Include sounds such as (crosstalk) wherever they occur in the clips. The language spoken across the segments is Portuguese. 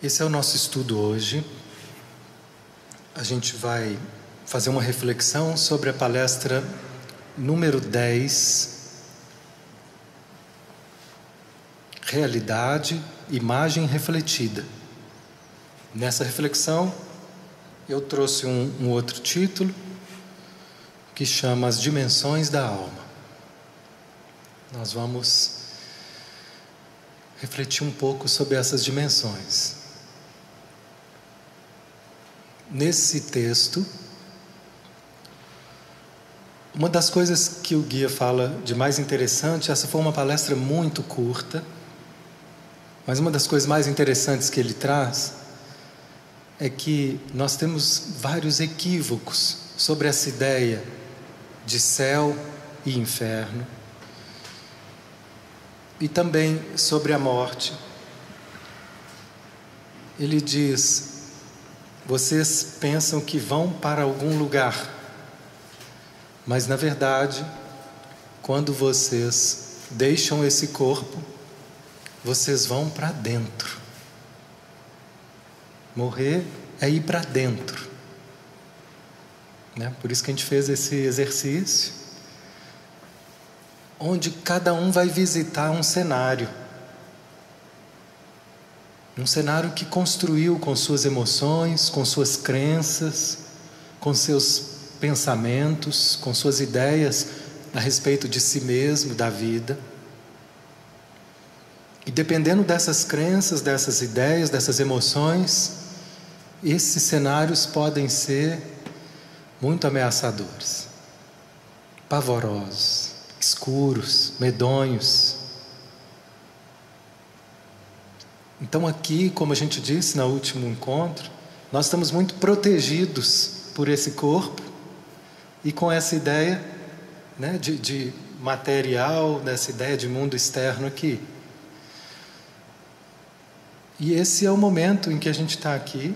Esse é o nosso estudo hoje. A gente vai fazer uma reflexão sobre a palestra número 10, Realidade, Imagem Refletida. Nessa reflexão, eu trouxe um, um outro título que chama As Dimensões da Alma. Nós vamos refletir um pouco sobre essas dimensões. Nesse texto, uma das coisas que o guia fala de mais interessante, essa foi uma palestra muito curta, mas uma das coisas mais interessantes que ele traz é que nós temos vários equívocos sobre essa ideia de céu e inferno, e também sobre a morte. Ele diz: vocês pensam que vão para algum lugar, mas na verdade, quando vocês deixam esse corpo, vocês vão para dentro. Morrer é ir para dentro. Né? Por isso que a gente fez esse exercício, onde cada um vai visitar um cenário um cenário que construiu com suas emoções, com suas crenças, com seus pensamentos, com suas ideias a respeito de si mesmo, da vida. E dependendo dessas crenças, dessas ideias, dessas emoções, esses cenários podem ser muito ameaçadores, pavorosos, escuros, medonhos, Então, aqui, como a gente disse no último encontro, nós estamos muito protegidos por esse corpo e com essa ideia né, de, de material, dessa ideia de mundo externo aqui. E esse é o momento em que a gente está aqui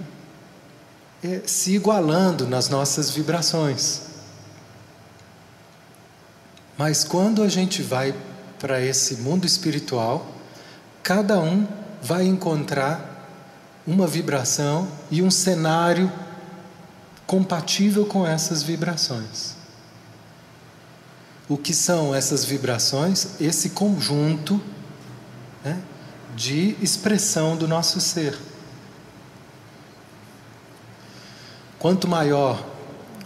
é, se igualando nas nossas vibrações. Mas quando a gente vai para esse mundo espiritual, cada um vai encontrar uma vibração e um cenário compatível com essas vibrações. O que são essas vibrações? Esse conjunto né, de expressão do nosso ser. Quanto maior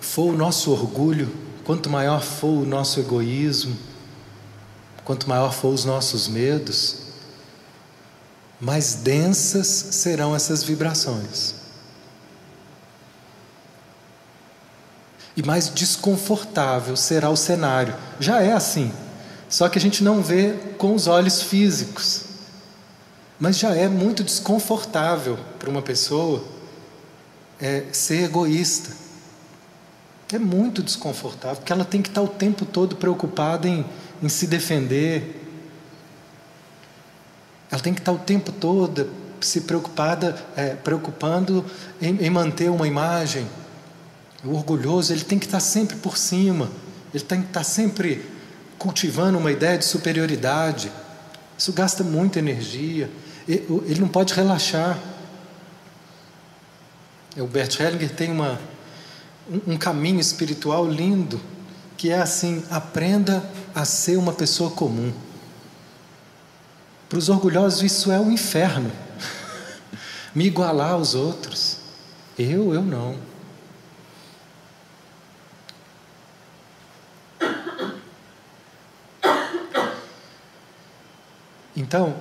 for o nosso orgulho, quanto maior for o nosso egoísmo, quanto maior for os nossos medos, mais densas serão essas vibrações. E mais desconfortável será o cenário. Já é assim, só que a gente não vê com os olhos físicos. Mas já é muito desconfortável para uma pessoa é, ser egoísta. É muito desconfortável, porque ela tem que estar o tempo todo preocupada em, em se defender, ela tem que estar o tempo todo se preocupada, é, preocupando em, em, manter uma imagem. O orgulhoso ele tem que estar sempre por cima. Ele tem que estar sempre cultivando uma ideia de superioridade. Isso gasta muita energia. Ele não pode relaxar. O Bert Hellinger tem uma, um, um caminho espiritual lindo que é assim: aprenda a ser uma pessoa comum. Para os orgulhosos, isso é um inferno. Me igualar aos outros. Eu, eu não. Então,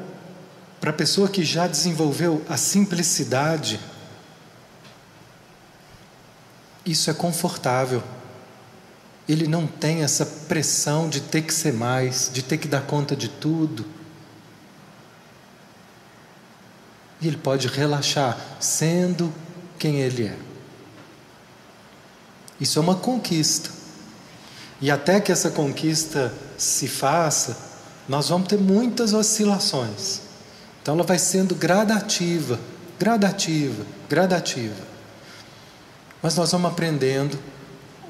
para a pessoa que já desenvolveu a simplicidade, isso é confortável. Ele não tem essa pressão de ter que ser mais, de ter que dar conta de tudo. E ele pode relaxar sendo quem ele é. Isso é uma conquista. E até que essa conquista se faça, nós vamos ter muitas oscilações. Então ela vai sendo gradativa, gradativa, gradativa. Mas nós vamos aprendendo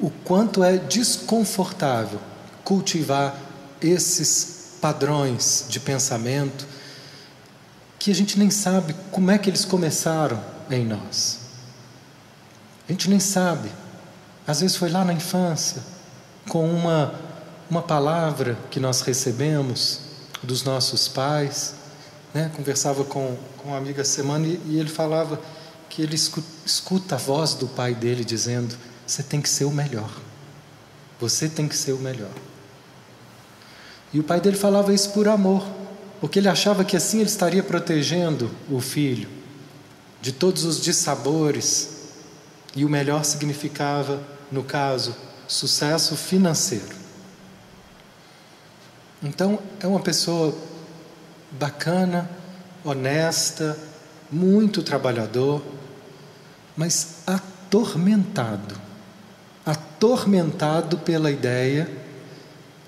o quanto é desconfortável cultivar esses padrões de pensamento que a gente nem sabe como é que eles começaram em nós. A gente nem sabe. Às vezes foi lá na infância, com uma, uma palavra que nós recebemos dos nossos pais. Né? Conversava com, com uma amiga semana e, e ele falava que ele escuta, escuta a voz do pai dele dizendo: Você tem que ser o melhor. Você tem que ser o melhor. E o pai dele falava isso por amor, porque ele achava que assim ele estaria protegendo o filho de todos os dissabores. E o melhor significava, no caso, sucesso financeiro. Então, é uma pessoa bacana, honesta, muito trabalhador, mas atormentado atormentado pela ideia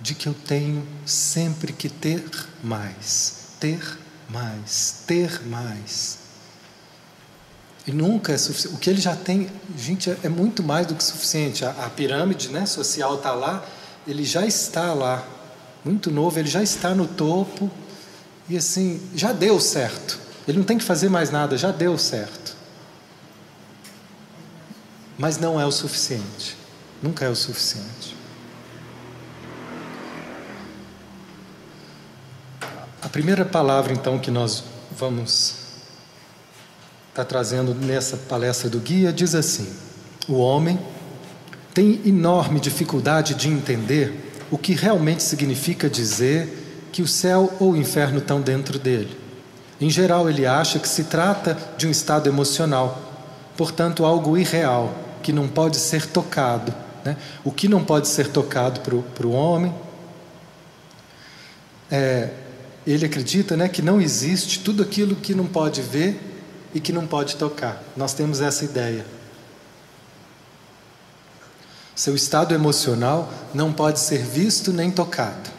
de que eu tenho sempre que ter mais, ter mais, ter mais. E nunca é suficiente. O que ele já tem, gente, é muito mais do que suficiente. A, a pirâmide né, social está lá, ele já está lá, muito novo, ele já está no topo, e assim, já deu certo. Ele não tem que fazer mais nada, já deu certo. Mas não é o suficiente. Nunca é o suficiente. A primeira palavra, então, que nós vamos estar tá trazendo nessa palestra do guia diz assim: o homem tem enorme dificuldade de entender o que realmente significa dizer que o céu ou o inferno estão dentro dele. Em geral, ele acha que se trata de um estado emocional, portanto, algo irreal, que não pode ser tocado né? O que não pode ser tocado para o homem. É, ele acredita né, que não existe tudo aquilo que não pode ver e que não pode tocar. Nós temos essa ideia. Seu estado emocional não pode ser visto nem tocado.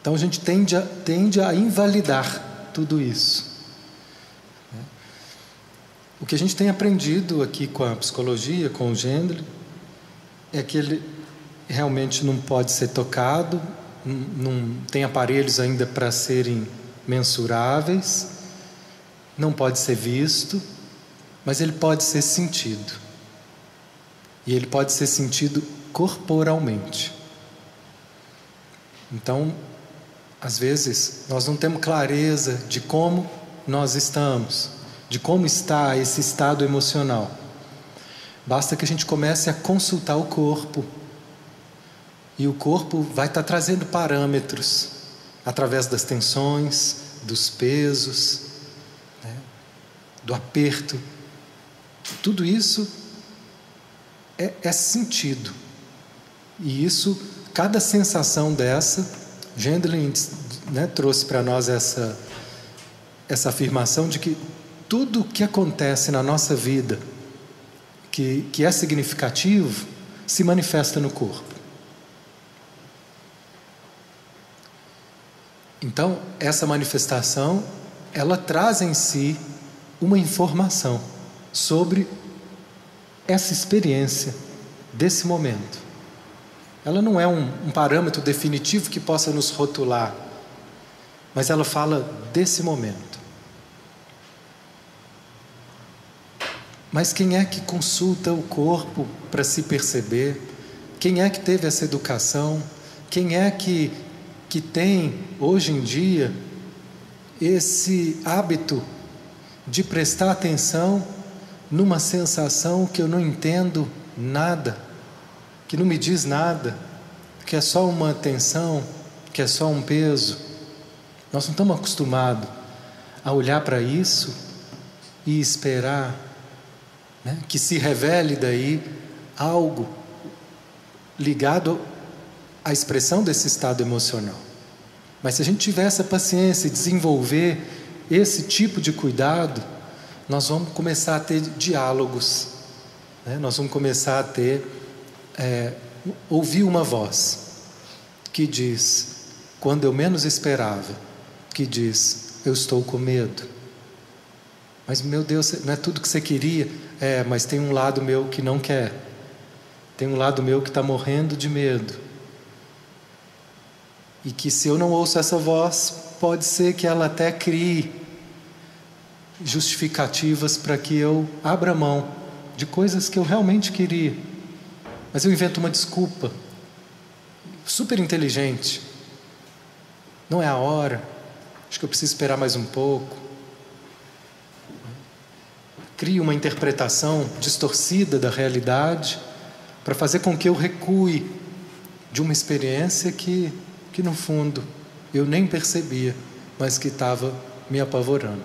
Então a gente tende a, tende a invalidar tudo isso. O que a gente tem aprendido aqui com a psicologia, com o gênero, é que ele realmente não pode ser tocado, não tem aparelhos ainda para serem mensuráveis, não pode ser visto, mas ele pode ser sentido. E ele pode ser sentido corporalmente. Então, às vezes, nós não temos clareza de como nós estamos, de como está esse estado emocional. Basta que a gente comece a consultar o corpo. E o corpo vai estar trazendo parâmetros através das tensões, dos pesos, né, do aperto. Tudo isso é, é sentido. E isso, cada sensação dessa, Gendlin né, trouxe para nós essa, essa afirmação de que tudo o que acontece na nossa vida, que, que é significativo se manifesta no corpo. Então, essa manifestação, ela traz em si uma informação sobre essa experiência desse momento. Ela não é um, um, parâmetro definitivo que possa nos rotular, mas ela fala desse momento. Mas quem é que consulta o corpo para se perceber? Quem é que teve essa educação? Quem é que, que tem, hoje em dia, esse hábito de prestar atenção numa sensação que eu não entendo nada, que não me diz nada, que é só uma tensão, que é só um peso? Nós não estamos acostumados a olhar para isso e esperar né? que se revele daí algo ligado à expressão desse estado emocional. Mas se a gente tiver essa paciência e desenvolver esse tipo de cuidado, nós vamos começar a ter diálogos, né? nós vamos começar a ter, é, ouvir uma voz que diz, quando eu menos esperava, que diz, eu estou com medo. Mas meu Deus, não é tudo que você queria? É, mas tem um lado meu que não quer. Tem um lado meu que está morrendo de medo. E que se eu não ouço essa voz, pode ser que ela até crie justificativas para que eu abra mão de coisas que eu realmente queria. Mas eu invento uma desculpa super inteligente. Não é a hora. Acho que eu preciso esperar mais um pouco. Crio uma interpretação distorcida da realidade para fazer com que eu recue de uma experiência que, que no fundo eu nem percebia, mas que estava me apavorando.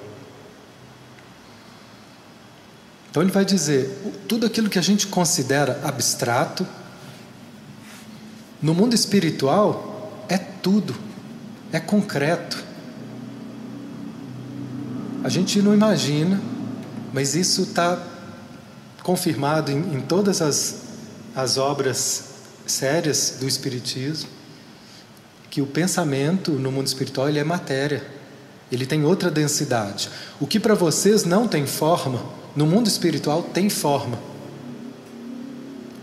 Então ele vai dizer: tudo aquilo que a gente considera abstrato, no mundo espiritual é tudo, é concreto. A gente não imagina, mas isso está confirmado em, em todas as, as obras sérias do Espiritismo, que o pensamento no mundo espiritual ele é matéria, ele tem outra densidade. O que para vocês não tem forma, no mundo espiritual tem forma.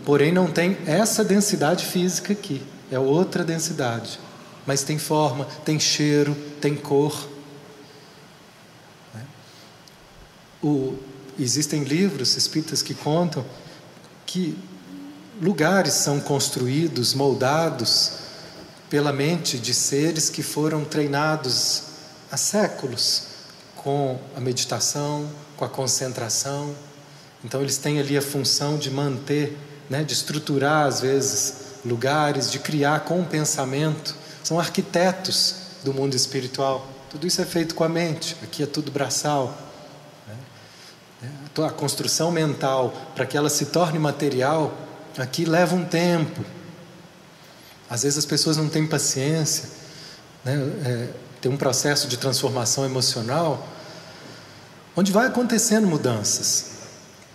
Porém, não tem essa densidade física aqui, é outra densidade. Mas tem forma, tem cheiro, tem cor. O, existem livros espíritas que contam que lugares são construídos, moldados pela mente de seres que foram treinados há séculos com a meditação, com a concentração. Então, eles têm ali a função de manter, né, de estruturar, às vezes, lugares, de criar com o pensamento. São arquitetos do mundo espiritual. Tudo isso é feito com a mente, aqui é tudo braçal. Né? A construção mental, para que ela se torne material, aqui leva um tempo. Às vezes as pessoas não têm paciência, né? É, tem um processo de transformação emocional onde vai acontecendo mudanças.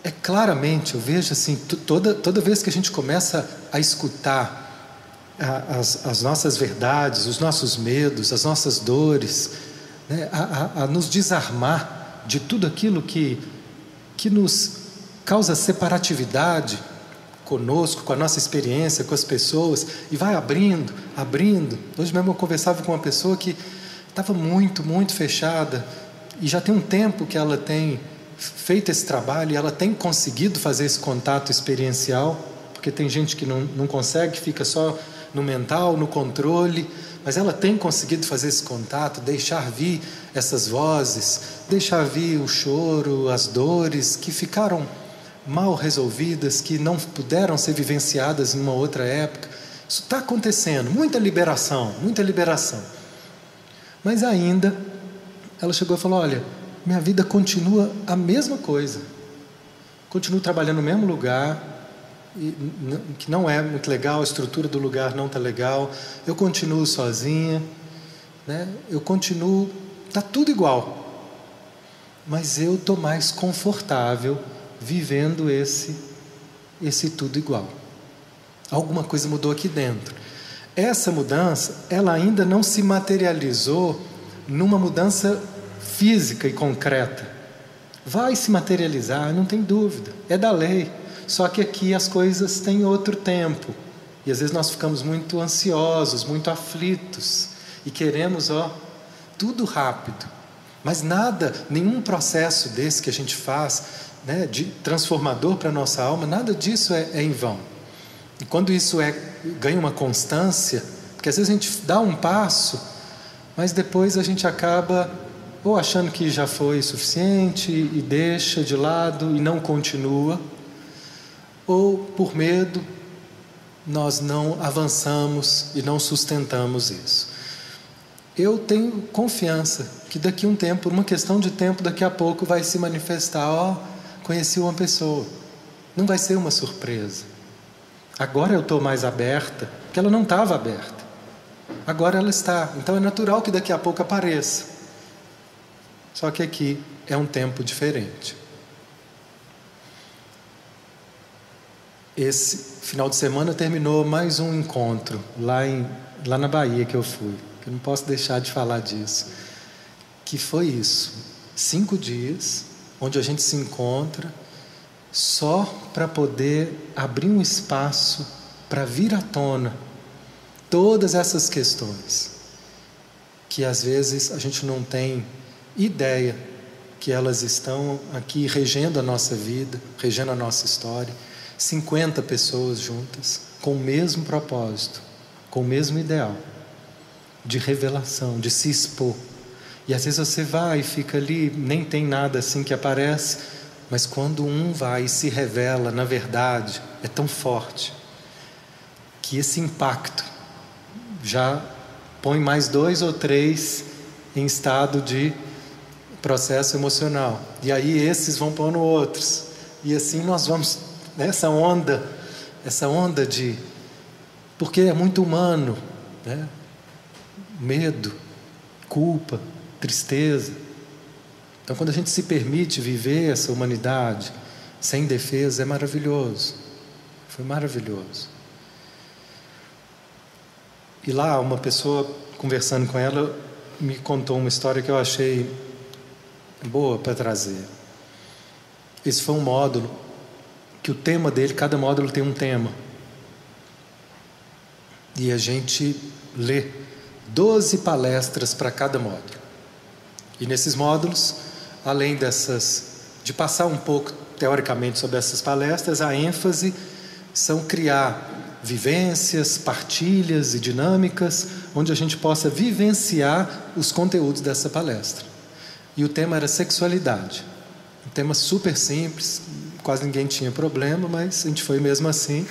É claramente, eu vejo assim, toda, toda vez que a gente começa a escutar a, as, as nossas verdades, os nossos medos, as nossas dores, né, a, a, a nos desarmar de tudo aquilo que, que nos causa separatividade conosco, com a nossa experiência, com as pessoas, e vai abrindo, abrindo. Hoje mesmo eu conversava com uma pessoa que estava muito, muito fechada e já tem um tempo que ela tem feito esse trabalho e ela tem conseguido fazer esse contato experiencial, porque tem gente que não, não consegue, fica só no mental, no controle, mas ela tem conseguido fazer esse contato, deixar vir essas vozes, deixar vir o choro, as dores que ficaram mal resolvidas, que não puderam ser vivenciadas em uma outra época. Isso está acontecendo, muita liberação, muita liberação. Mas ainda ela chegou e falou: Olha, minha vida continua a mesma coisa. Continuo trabalhando no mesmo lugar, que não é muito legal, a estrutura do lugar não está legal. Eu continuo sozinha, né? eu continuo, está tudo igual. Mas eu estou mais confortável vivendo esse, esse tudo igual. Alguma coisa mudou aqui dentro. Essa mudança, ela ainda não se materializou numa mudança física e concreta. Vai se materializar, não tem dúvida, é da lei. Só que aqui as coisas têm outro tempo. E às vezes nós ficamos muito ansiosos, muito aflitos e queremos, ó, tudo rápido. Mas nada, nenhum processo desse que a gente faz, né, de transformador para a nossa alma, nada disso é, é em vão. E quando isso é, ganha uma constância, porque às vezes a gente dá um passo mas depois a gente acaba ou achando que já foi suficiente e deixa de lado e não continua, ou por medo nós não avançamos e não sustentamos isso. Eu tenho confiança que daqui a um tempo, uma questão de tempo, daqui a pouco vai se manifestar, ó, conheci uma pessoa. Não vai ser uma surpresa. Agora eu estou mais aberta, porque ela não estava aberta. Agora ela está. Então é natural que daqui a pouco apareça. Só que aqui é um tempo diferente. Esse final de semana terminou mais um encontro lá, em, lá na Bahia que eu fui. Eu não posso deixar de falar disso. Que foi isso. Cinco dias onde a gente se encontra só para poder abrir um espaço para vir à tona Todas essas questões que às vezes a gente não tem ideia que elas estão aqui regendo a nossa vida, regendo a nossa história. 50 pessoas juntas, com o mesmo propósito, com o mesmo ideal de revelação, de se expor. E às vezes você vai e fica ali, nem tem nada assim que aparece, mas quando um vai e se revela, na verdade, é tão forte que esse impacto já põe mais dois ou três em estado de processo emocional. E aí esses vão pondo outros. E assim nós vamos nessa onda, essa onda de porque é muito humano, né? Medo, culpa, tristeza. Então quando a gente se permite viver essa humanidade sem defesa é maravilhoso. Foi maravilhoso. E lá uma pessoa conversando com ela me contou uma história que eu achei boa para trazer. Esse foi um módulo que o tema dele, cada módulo tem um tema. E a gente lê 12 palestras para cada módulo. E nesses módulos, além dessas de passar um pouco teoricamente sobre essas palestras, a ênfase são criar vivências, partilhas e dinâmicas onde a gente possa vivenciar os conteúdos dessa palestra. E o tema era sexualidade. Um tema super simples, quase ninguém tinha problema, mas a gente foi mesmo assim.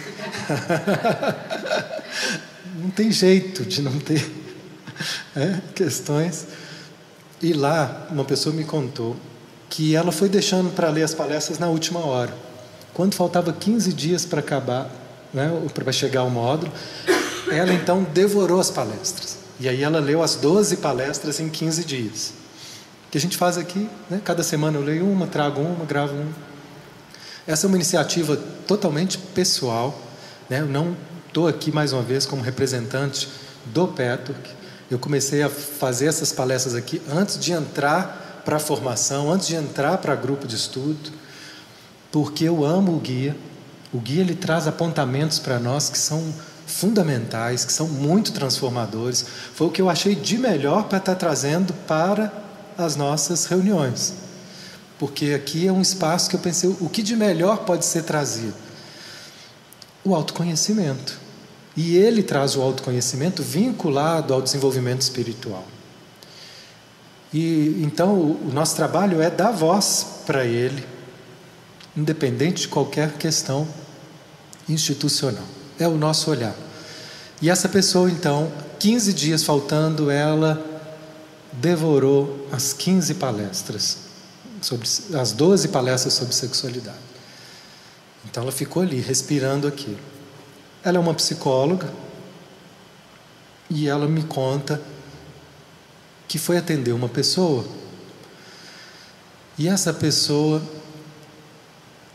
(laughs) não tem jeito de não ter (laughs) é, questões. E lá, uma pessoa me contou que ela foi deixando para ler as palestras na última hora. Quando faltava 15 dias para acabar, né, para chegar ao módulo, ela então devorou as palestras. E aí ela leu as 12 palestras em 15 dias que a gente faz aqui. Né? Cada semana eu leio uma, trago uma, gravo uma. Essa é uma iniciativa totalmente pessoal. Né? Eu não estou aqui mais uma vez como representante do Peturk. Eu comecei a fazer essas palestras aqui antes de entrar para a formação, antes de entrar para grupo de estudo, porque eu amo o guia. O guia ele traz apontamentos para nós que são fundamentais, que são muito transformadores. Foi o que eu achei de melhor para estar trazendo para as nossas reuniões. Porque aqui é um espaço que eu pensei, o que de melhor pode ser trazido? O autoconhecimento. E ele traz o autoconhecimento vinculado ao desenvolvimento espiritual. E então o nosso trabalho é dar voz para ele, independente de qualquer questão institucional. É o nosso olhar. E essa pessoa, então, 15 dias faltando, ela devorou as 15 palestras, sobre, as 12 palestras sobre sexualidade. Então ela ficou ali, respirando aquilo. Ela é uma psicóloga e ela me conta que foi atender uma pessoa e essa pessoa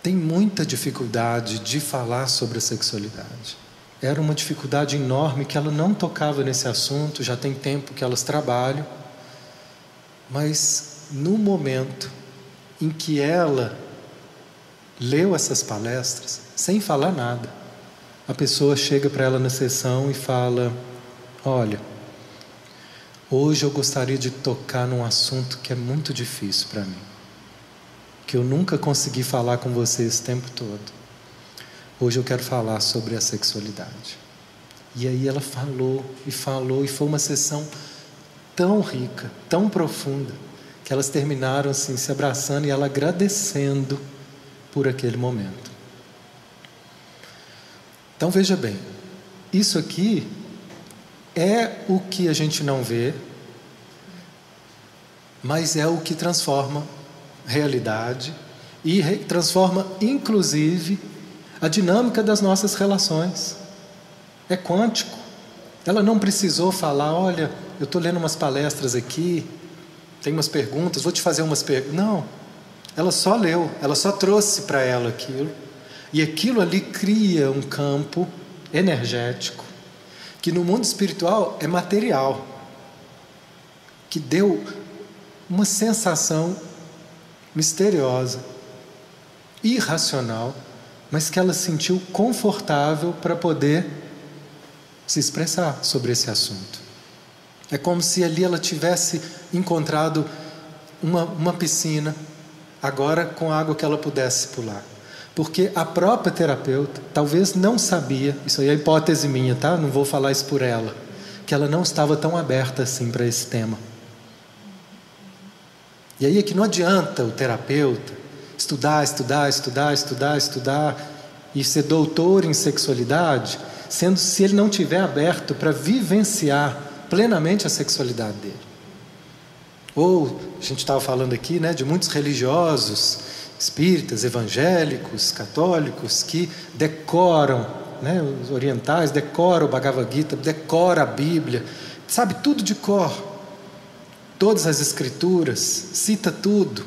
tem muita dificuldade de falar sobre a sexualidade. Era uma dificuldade enorme que ela não tocava nesse assunto, já tem tempo que elas trabalham mas no momento em que ela leu essas palestras, sem falar nada, a pessoa chega para ela na sessão e fala: Olha, hoje eu gostaria de tocar num assunto que é muito difícil para mim, que eu nunca consegui falar com você esse tempo todo. Hoje eu quero falar sobre a sexualidade. E aí ela falou e falou, e foi uma sessão tão rica, tão profunda, que elas terminaram assim se abraçando e ela agradecendo por aquele momento. Então veja bem, isso aqui é o que a gente não vê, mas é o que transforma realidade e transforma inclusive a dinâmica das nossas relações. É quântico. Ela não precisou falar, olha, eu estou lendo umas palestras aqui, tem umas perguntas, vou te fazer umas perguntas. Não, ela só leu, ela só trouxe para ela aquilo. E aquilo ali cria um campo energético, que no mundo espiritual é material, que deu uma sensação misteriosa, irracional, mas que ela sentiu confortável para poder se expressar sobre esse assunto. É como se ali ela tivesse encontrado uma, uma piscina agora com água que ela pudesse pular. Porque a própria terapeuta talvez não sabia, isso aí é hipótese minha, tá? Não vou falar isso por ela, que ela não estava tão aberta assim para esse tema. E aí é que não adianta o terapeuta estudar, estudar, estudar, estudar, estudar e ser doutor em sexualidade, sendo se ele não tiver aberto para vivenciar plenamente a sexualidade dele. Ou a gente estava falando aqui, né, de muitos religiosos, espíritas, evangélicos, católicos que decoram, né, os orientais decoram o Bhagavad Gita, decoram a Bíblia, sabe tudo de cor, todas as escrituras, cita tudo,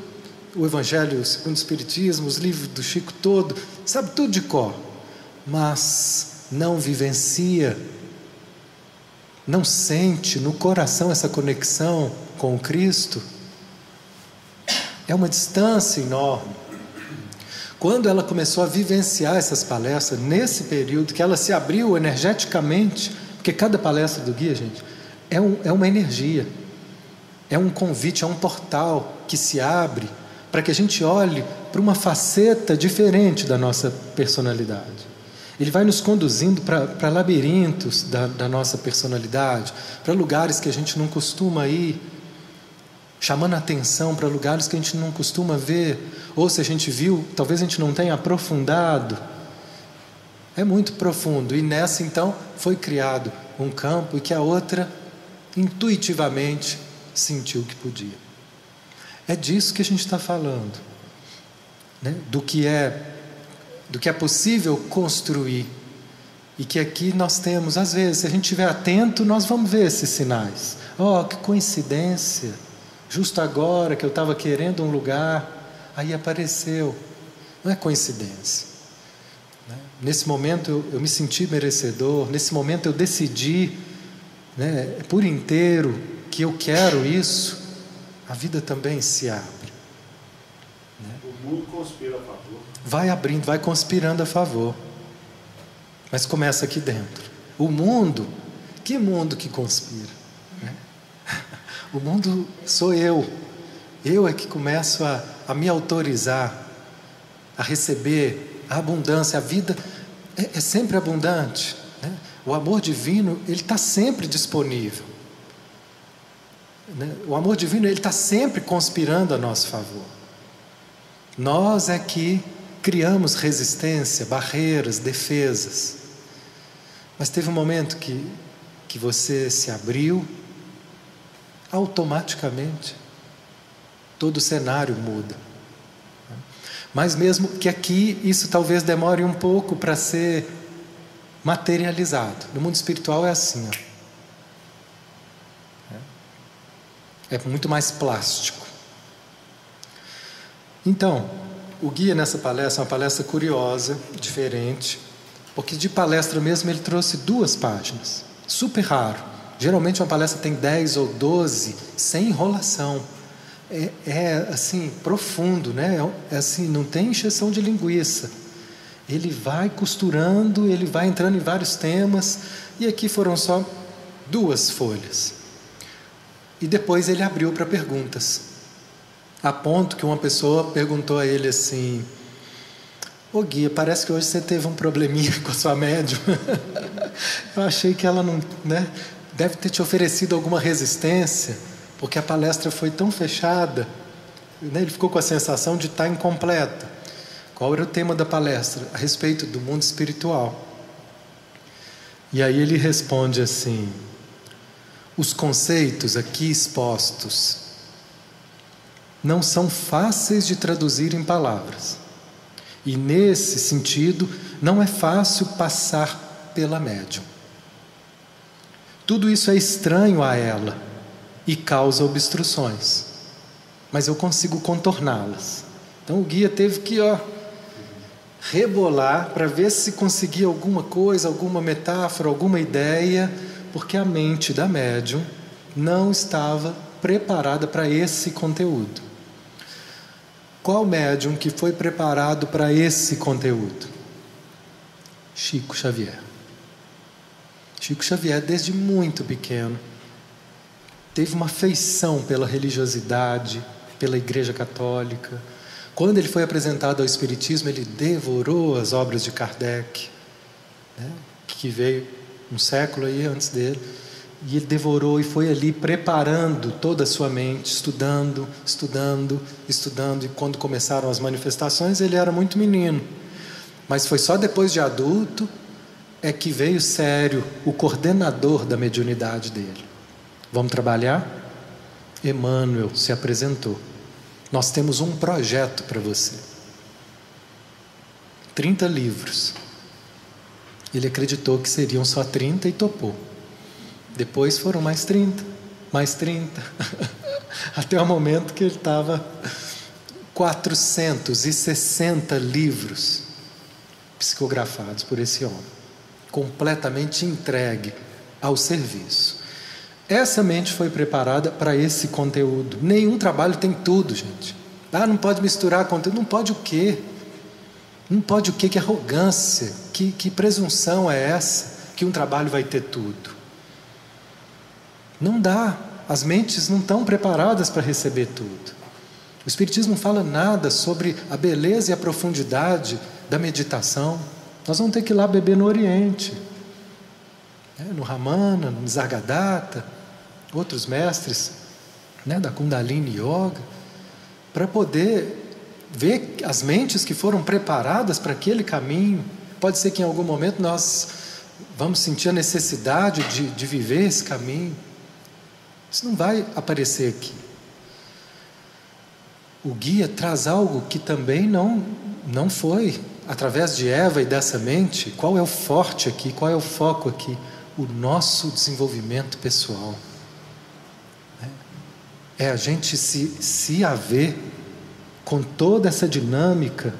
o Evangelho segundo o Espiritismo, os livros do Chico todo, sabe tudo de cor, mas não vivencia, não sente no coração essa conexão com Cristo, é uma distância enorme. Quando ela começou a vivenciar essas palestras, nesse período que ela se abriu energeticamente, porque cada palestra do guia, gente, é, um, é uma energia, é um convite, é um portal que se abre para que a gente olhe para uma faceta diferente da nossa personalidade. Ele vai nos conduzindo para labirintos da, da nossa personalidade, para lugares que a gente não costuma ir, chamando a atenção para lugares que a gente não costuma ver, ou se a gente viu, talvez a gente não tenha aprofundado. É muito profundo, e nessa então foi criado um campo que a outra intuitivamente sentiu que podia. É disso que a gente está falando, né? do que é do que é possível construir e que aqui nós temos, às vezes, se a gente estiver atento, nós vamos ver esses sinais. Oh, que coincidência! Justo agora que eu estava querendo um lugar, aí apareceu. Não é coincidência. Né? Nesse momento eu, eu, me senti merecedor, nesse momento eu decidi né, por inteiro que eu quero isso a vida também se abre. Né? O mundo conspira a favor. Vai abrindo, vai conspirando a favor. Mas começa aqui dentro. O mundo, que mundo que conspira? O mundo sou eu. Eu é que começo a, a me autorizar a receber a abundância. A vida é, é sempre abundante. Né? O amor divino, ele está sempre disponível. Né? O amor divino ele está sempre conspirando a nosso favor. Nós é que criamos resistência, barreiras, defesas. Mas teve um momento que, que você se abriu, automaticamente todo o cenário muda. Mas mesmo que aqui isso talvez demore um pouco para ser materializado. No mundo espiritual é assim. Ó. É muito mais plástico. Então, o guia nessa palestra é uma palestra curiosa, diferente, porque de palestra mesmo ele trouxe duas páginas. Super raro. Geralmente uma palestra tem 10 ou 12, sem enrolação. É, é assim, profundo, né? É, é assim, não tem injeção de linguiça. Ele vai costurando, ele vai entrando em vários temas, e aqui foram só duas folhas. E depois ele abriu para perguntas. A ponto que uma pessoa perguntou a ele assim: Ô guia, parece que hoje você teve um probleminha (laughs) com a sua médium. (laughs) Eu achei que ela não. Né, deve ter te oferecido alguma resistência, porque a palestra foi tão fechada. Né, ele ficou com a sensação de estar incompleta. Qual era o tema da palestra? A respeito do mundo espiritual. E aí ele responde assim: os conceitos aqui expostos não são fáceis de traduzir em palavras. E nesse sentido, não é fácil passar pela médium. Tudo isso é estranho a ela e causa obstruções, mas eu consigo contorná-las. Então o guia teve que ó, rebolar para ver se conseguia alguma coisa, alguma metáfora, alguma ideia porque a mente da médium não estava preparada para esse conteúdo. Qual médium que foi preparado para esse conteúdo? Chico Xavier. Chico Xavier, desde muito pequeno, teve uma feição pela religiosidade, pela Igreja Católica, Quando ele foi apresentado ao Espiritismo, ele devorou as obras de Kardec, né, que veio um século aí antes dele, e ele devorou e foi ali preparando toda a sua mente, estudando, estudando, estudando. E quando começaram as manifestações, ele era muito menino. Mas foi só depois de adulto é que veio sério o coordenador da mediunidade dele. Vamos trabalhar? Emmanuel se apresentou. Nós temos um projeto para você. 30 livros. Ele acreditou que seriam só 30 e topou. Depois foram mais 30, mais 30, (laughs) até o momento que ele estava 460 livros psicografados por esse homem, completamente entregue ao serviço. Essa mente foi preparada para esse conteúdo. Nenhum trabalho tem tudo, gente. Ah, não pode misturar conteúdo. Não pode o quê? Não pode o quê? Que arrogância, que, que presunção é essa? Que um trabalho vai ter tudo. Não dá. As mentes não estão preparadas para receber tudo. O Espiritismo não fala nada sobre a beleza e a profundidade da meditação. Nós vamos ter que ir lá beber no Oriente, né? no Ramana, no Nisargadatta, outros mestres né? da Kundalini Yoga, para poder ver as mentes que foram preparadas para aquele caminho. Pode ser que em algum momento nós vamos sentir a necessidade de, de viver esse caminho. Isso não vai aparecer aqui. O guia traz algo que também não, não foi através de Eva e dessa mente. Qual é o forte aqui? Qual é o foco aqui? O nosso desenvolvimento pessoal. É a gente se, se haver com toda essa dinâmica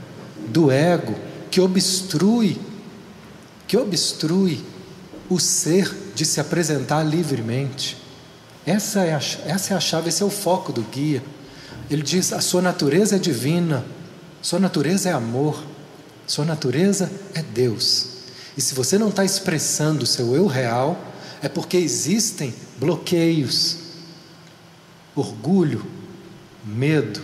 do ego que obstrui, que obstrui o ser de se apresentar livremente. Essa é, a, essa é a chave, esse é o foco do guia. Ele diz: a sua natureza é divina, sua natureza é amor, sua natureza é Deus. E se você não está expressando o seu eu real, é porque existem bloqueios, orgulho, medo,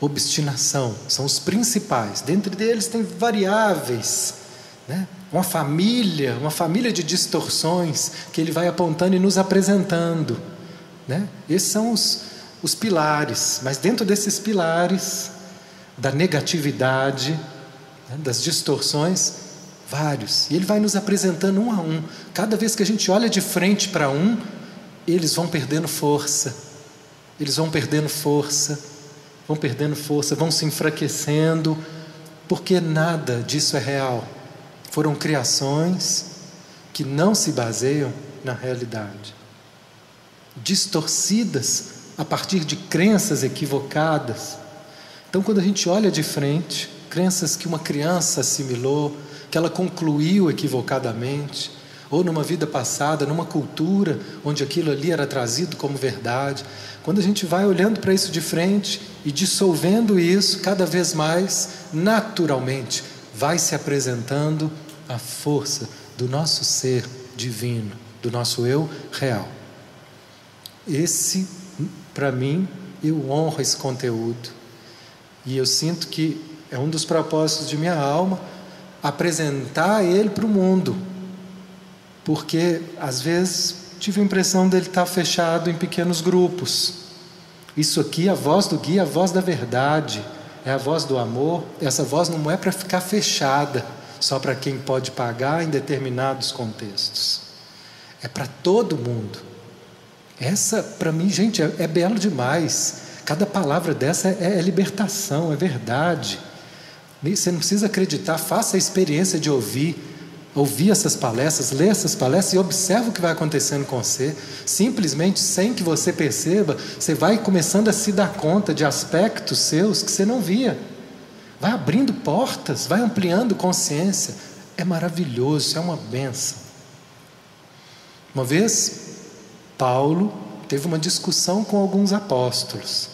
obstinação, são os principais. Dentre deles tem variáveis, né? uma família, uma família de distorções que ele vai apontando e nos apresentando. Né? Esses são os, os pilares, mas dentro desses pilares da negatividade, das distorções, vários. E ele vai nos apresentando um a um. Cada vez que a gente olha de frente para um, eles vão perdendo força. Eles vão perdendo força, vão perdendo força, vão se enfraquecendo, porque nada disso é real. Foram criações que não se baseiam na realidade distorcidas a partir de crenças equivocadas. Então, quando a gente olha de frente, crenças que uma criança assimilou, que ela concluiu equivocadamente, ou numa vida passada, numa cultura onde aquilo ali era trazido como verdade. Quando a gente vai olhando para isso de frente e dissolvendo isso cada vez mais, naturalmente, vai se apresentando a força do nosso ser divino, do nosso eu real. Esse, para mim, eu honro esse conteúdo. E eu sinto que é um dos propósitos de minha alma apresentar ele para o mundo. Porque, às vezes, tive a impressão dele estar fechado em pequenos grupos. Isso aqui, a voz do guia, é a voz da verdade, é a voz do amor. Essa voz não é para ficar fechada só para quem pode pagar em determinados contextos. É para todo mundo. Essa, para mim, gente, é, é, belo demais. Cada palavra dessa é, é libertação, é verdade. Você não precisa acreditar, faça a experiência de ouvir, ouvir essas palestras, ler essas palestras e observe o que vai acontecendo com você. Simplesmente, sem que você perceba, você vai começando a se dar conta de aspectos seus que você não via. Vai abrindo portas, vai ampliando consciência. É maravilhoso, é uma benção. Uma vez, Paulo teve uma discussão com alguns apóstolos,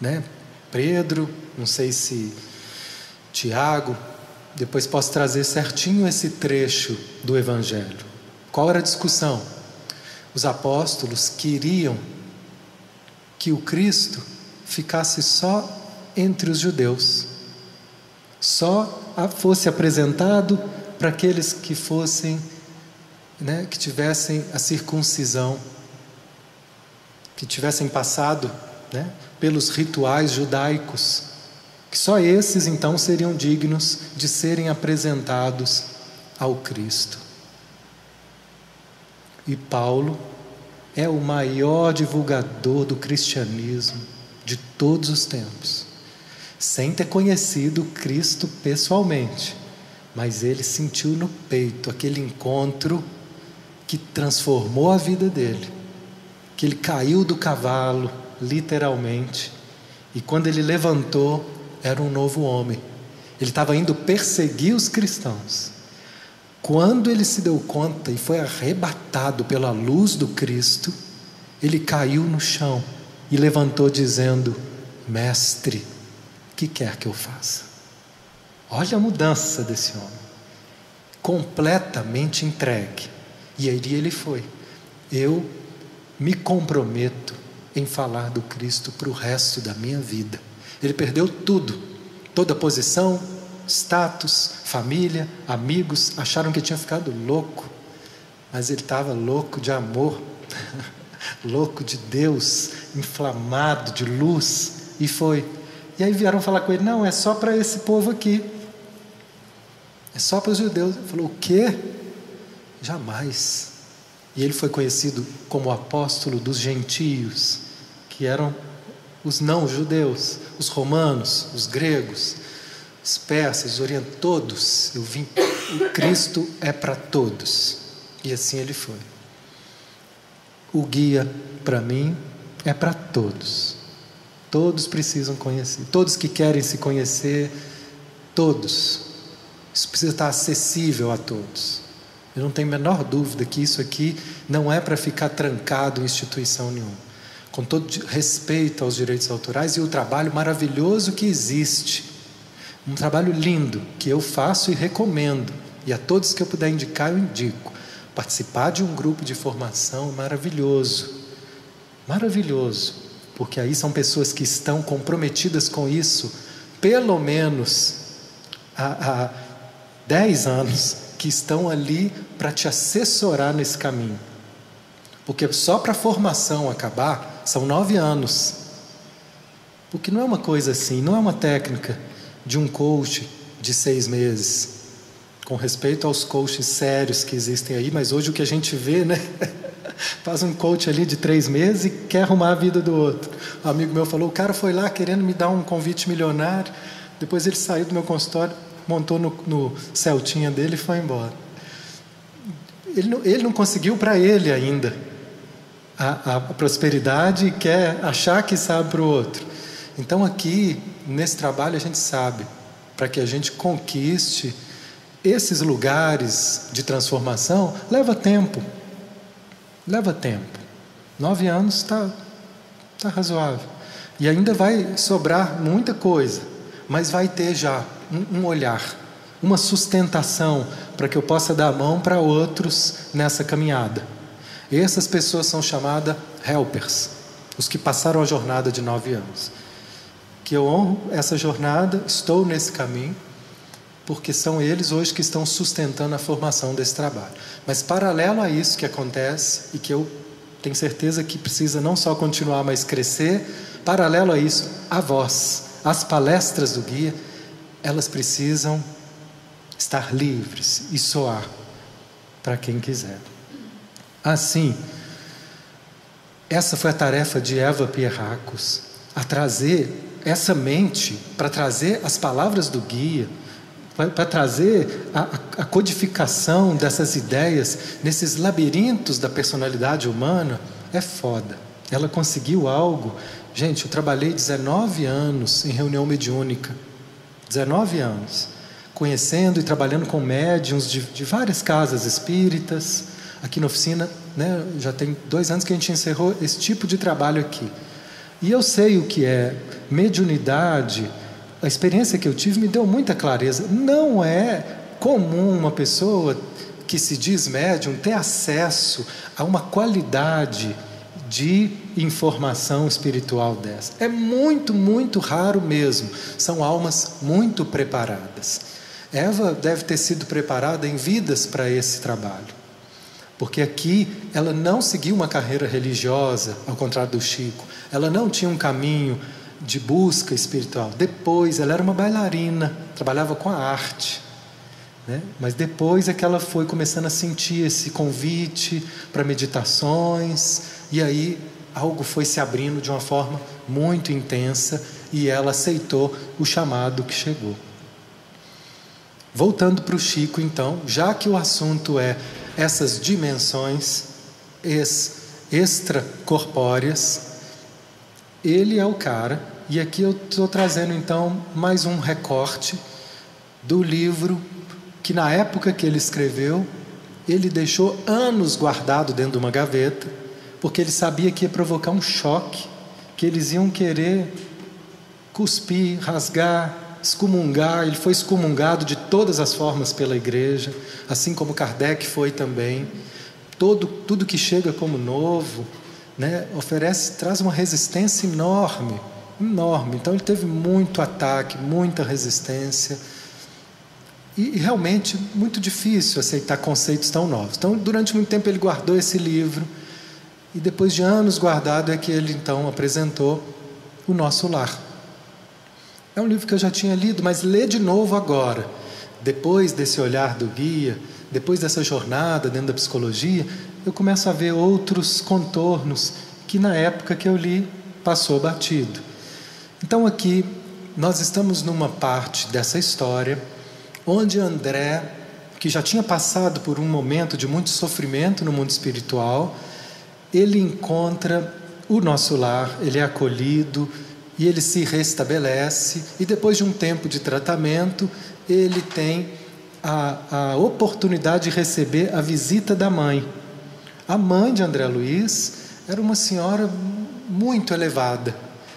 né? Pedro, não sei se Tiago, depois posso trazer certinho esse trecho do Evangelho. Qual era a discussão? Os apóstolos queriam que o Cristo ficasse só entre os judeus. Só fosse apresentado para aqueles que fossem, né, que tivessem a circuncisão, que tivessem passado né, pelos rituais judaicos, que só esses então seriam dignos de serem apresentados ao Cristo. E Paulo é o maior divulgador do cristianismo de todos os tempos, sem ter conhecido Cristo pessoalmente, mas ele sentiu no peito aquele encontro que transformou a vida dele, que ele caiu do cavalo, literalmente, e quando ele levantou, era um novo homem. Ele estava indo perseguir os cristãos. Quando ele se deu conta e foi arrebatado pela luz do Cristo, ele caiu no chão e levantou, dizendo: Mestre, que quer que eu faça? Olha a mudança desse homem, completamente entregue. E aí ele foi: Eu me comprometo em falar do Cristo para o resto da minha vida. Ele perdeu tudo, toda posição, status, família, amigos, acharam que tinha ficado louco, mas ele estava louco de amor, (laughs) louco de Deus, inflamado de luz, e foi. E aí vieram falar com ele: não, é só para esse povo aqui, é só para os judeus. Ele falou: o quê? Jamais. E ele foi conhecido como apóstolo dos gentios, que eram os não-judeus, os romanos, os gregos, os persas, os orientais, todos. Eu vim, o Cristo é para todos. E assim ele foi. O guia, para mim, é para todos. Todos precisam conhecer. Todos que querem se conhecer, todos. Isso precisa estar acessível a todos. Eu não tenho a menor dúvida que isso aqui não é para ficar trancado em instituição nenhuma. Com todo respeito aos direitos autorais e o trabalho maravilhoso que existe um trabalho lindo que eu faço e recomendo, e a todos que eu puder indicar, eu indico. Participar de um grupo de formação maravilhoso, maravilhoso, porque aí são pessoas que estão comprometidas com isso, pelo menos há, há 10 anos, que estão ali para te assessorar nesse caminho. Porque só para a formação acabar são nove anos. Porque não é uma coisa assim, não é uma técnica de um coach de seis meses. Com respeito aos coaches sérios que existem aí, mas hoje o que a gente vê, né? (laughs) Faz um coach ali de três meses e quer arrumar a vida do outro. Um amigo meu falou: o cara foi lá querendo me dar um convite milionário, depois ele saiu do meu consultório, montou no, no Celtinha dele e foi embora. Ele não, ele não conseguiu para ele ainda a, a prosperidade e quer achar que sabe para o outro. Então, aqui, nesse trabalho, a gente sabe, para que a gente conquiste esses lugares de transformação, leva tempo. Leva tempo. Nove anos está tá razoável. E ainda vai sobrar muita coisa, mas vai ter já um, um olhar, uma sustentação para que eu possa dar a mão para outros nessa caminhada. Essas pessoas são chamadas helpers, os que passaram a jornada de nove anos que eu honro essa jornada, estou nesse caminho, porque são eles hoje que estão sustentando a formação desse trabalho. Mas paralelo a isso que acontece e que eu tenho certeza que precisa não só continuar, mas crescer, paralelo a isso, a voz, as palestras do guia, elas precisam estar livres e soar para quem quiser. Assim, essa foi a tarefa de Eva Pierracos, a trazer essa mente para trazer as palavras do guia, para trazer a, a, codificação dessas ideias nesses labirintos da personalidade humana, é foda. Ela conseguiu algo. Gente, eu trabalhei 19 anos em reunião mediúnica. 19 anos. Conhecendo e trabalhando com médiums de, de várias casas espíritas. Aqui na oficina, né, já tem dois anos que a gente encerrou esse tipo de trabalho aqui. E eu sei o que é mediunidade. A experiência que eu tive me deu muita clareza. Não é comum uma pessoa que se diz médium ter acesso a uma qualidade de informação espiritual dessa. É muito, muito raro mesmo. São almas muito preparadas. Eva deve ter sido preparada em vidas para esse trabalho. Porque aqui ela não seguiu uma carreira religiosa, ao contrário do Chico. Ela não tinha um caminho de busca espiritual. Depois, ela era uma bailarina, trabalhava com a arte. Né? Mas depois é que ela foi começando a sentir esse convite para meditações, e aí algo foi se abrindo de uma forma muito intensa e ela aceitou o chamado que chegou. Voltando para o Chico, então, já que o assunto é essas dimensões extracorpóreas, ele é o cara, e aqui eu estou trazendo então mais um recorte do livro que na época que ele escreveu, ele deixou anos guardado dentro de uma gaveta, porque ele sabia que ia provocar um choque, que eles iam querer cuspir, rasgar, excomungar. Ele foi excomungado de todas as formas pela igreja, assim como Kardec foi também. Todo, tudo que chega como novo, né, oferece, traz uma resistência enorme, enorme. Então ele teve muito ataque, muita resistência. E, e, realmente muito difícil aceitar conceitos tão novos. Então, durante muito tempo ele guardou esse livro e depois de anos guardado é que ele então apresentou o nosso lar. É um livro que eu já tinha lido, mas lê de novo agora, depois desse olhar do guia, depois dessa jornada dentro da psicologia, eu começo a ver outros contornos que na época que eu li passou batido. Então aqui nós estamos numa parte dessa história onde André, que já tinha passado por um momento de muito sofrimento no mundo espiritual, ele encontra o nosso lar, ele é acolhido e ele se restabelece, e depois de um tempo de tratamento, ele tem a, a oportunidade de receber a visita da mãe. A mãe de André Luiz era uma senhora muito elevada,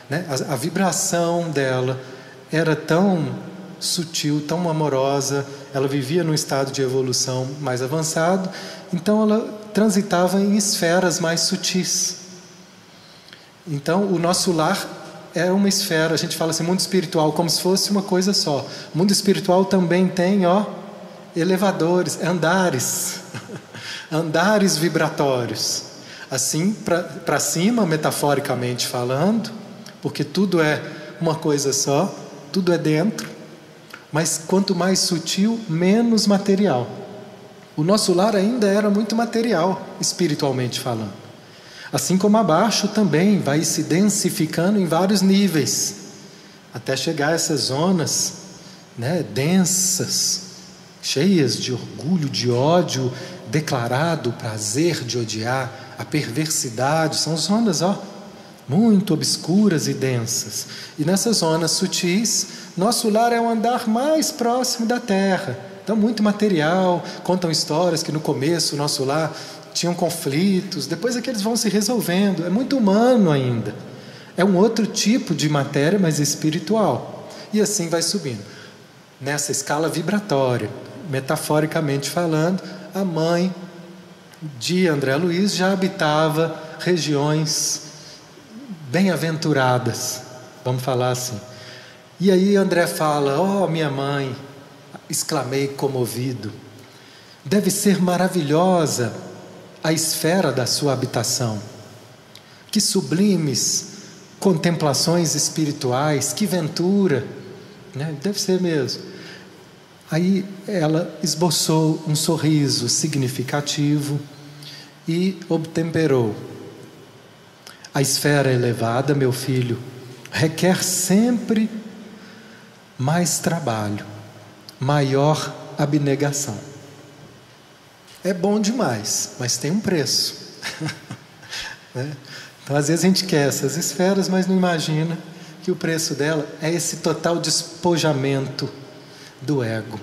né? a, a vibração dela era tão sutil, tão amorosa, ela vivia num estado de evolução mais avançado, então ela transitava em esferas mais sutis. Então, o nosso lar é uma esfera, a gente fala assim, mundo espiritual, como se fosse uma coisa só. O mundo espiritual também tem, ó, elevadores, andares, (laughs) andares vibratórios. Assim, para cima, metaforicamente falando, porque tudo é uma coisa só, tudo é dentro, mas quanto mais sutil, menos material. O nosso lar ainda era muito material, espiritualmente falando. Assim como abaixo também vai se densificando em vários níveis, até chegar a essas zonas né, densas, cheias de orgulho, de ódio declarado, prazer de odiar, a perversidade, são zonas, ó, muito obscuras e densas. E nessas zonas sutis, nosso lar é o andar mais próximo da terra. Então, muito material, contam histórias que no começo nosso lar tinham conflitos, depois é que eles vão se resolvendo. É muito humano ainda. É um outro tipo de matéria, mas espiritual. E assim vai subindo. Nessa escala vibratória, metaforicamente falando, a mãe de André Luiz já habitava regiões bem-aventuradas, vamos falar assim. E aí André fala: Oh, minha mãe, exclamei comovido, deve ser maravilhosa a esfera da sua habitação. Que sublimes contemplações espirituais, que ventura, né? deve ser mesmo. Aí ela esboçou um sorriso significativo e obtemperou. A esfera elevada, meu filho, requer sempre mais trabalho, maior abnegação. É bom demais, mas tem um preço. (laughs) né? Então, às vezes a gente quer essas esferas, mas não imagina que o preço dela é esse total despojamento do ego.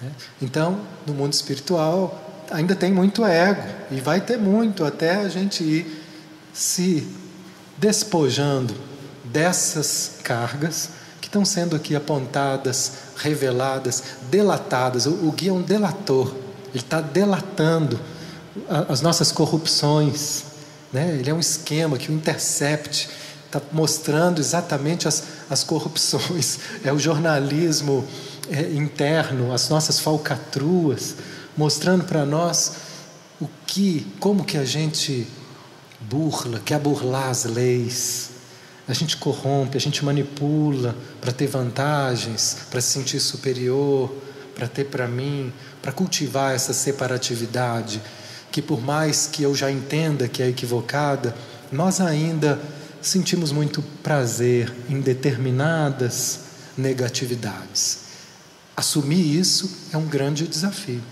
Né? Então, no mundo espiritual, ainda tem muito ego, e vai ter muito até a gente ir se despojando dessas cargas que estão sendo aqui apontadas, reveladas, delatadas. O, o guia é um delator, ele está delatando as nossas corrupções, Né? Ele é um esquema que o intercept está mostrando exatamente as, as corrupções, é o jornalismo é, interno, as nossas falcatruas, mostrando para nós o que, como que a gente burla, quer burlar as leis, a gente corrompe, a gente manipula para ter vantagens, para se sentir superior, para ter para mim, para cultivar essa separatividade, que por mais que eu já entenda que é equivocada, nós ainda sentimos muito prazer em determinadas negatividades. Assumir isso é um grande desafio,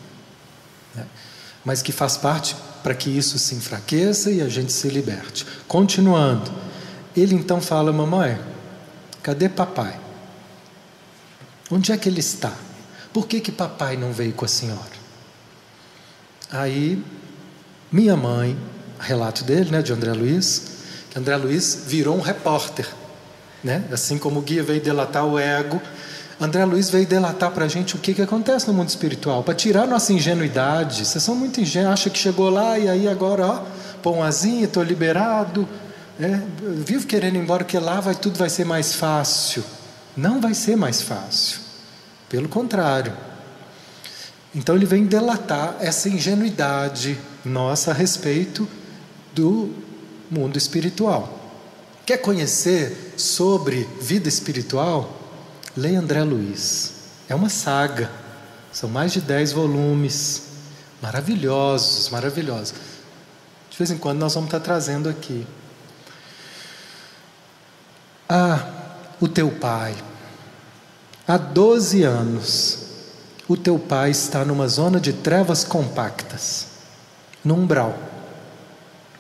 né? mas que faz parte para que isso se enfraqueça e a gente se liberte. Continuando, ele então fala: Mamãe, cadê papai? Onde é que ele está? Por que, que papai não veio com a senhora? Aí, minha mãe, relato dele, né, de André Luiz, que André Luiz virou um repórter, né? Assim como o guia veio delatar o ego, André Luiz veio delatar para a gente o que, que acontece no mundo espiritual, para tirar nossa ingenuidade. Vocês são muito ingênuos, acha que chegou lá e aí agora, ó, pão asinha, estou liberado, é, vivo querendo ir embora, que lá vai, tudo vai ser mais fácil. Não vai ser mais fácil, pelo contrário. Então ele vem delatar essa ingenuidade nossa a respeito do mundo espiritual. Quer conhecer sobre vida espiritual? Leia André Luiz. É uma saga. São mais de dez volumes. Maravilhosos, maravilhosos. De vez em quando nós vamos estar trazendo aqui. Ah, o teu pai. Há 12 anos, o teu pai está numa zona de trevas compactas, no umbral.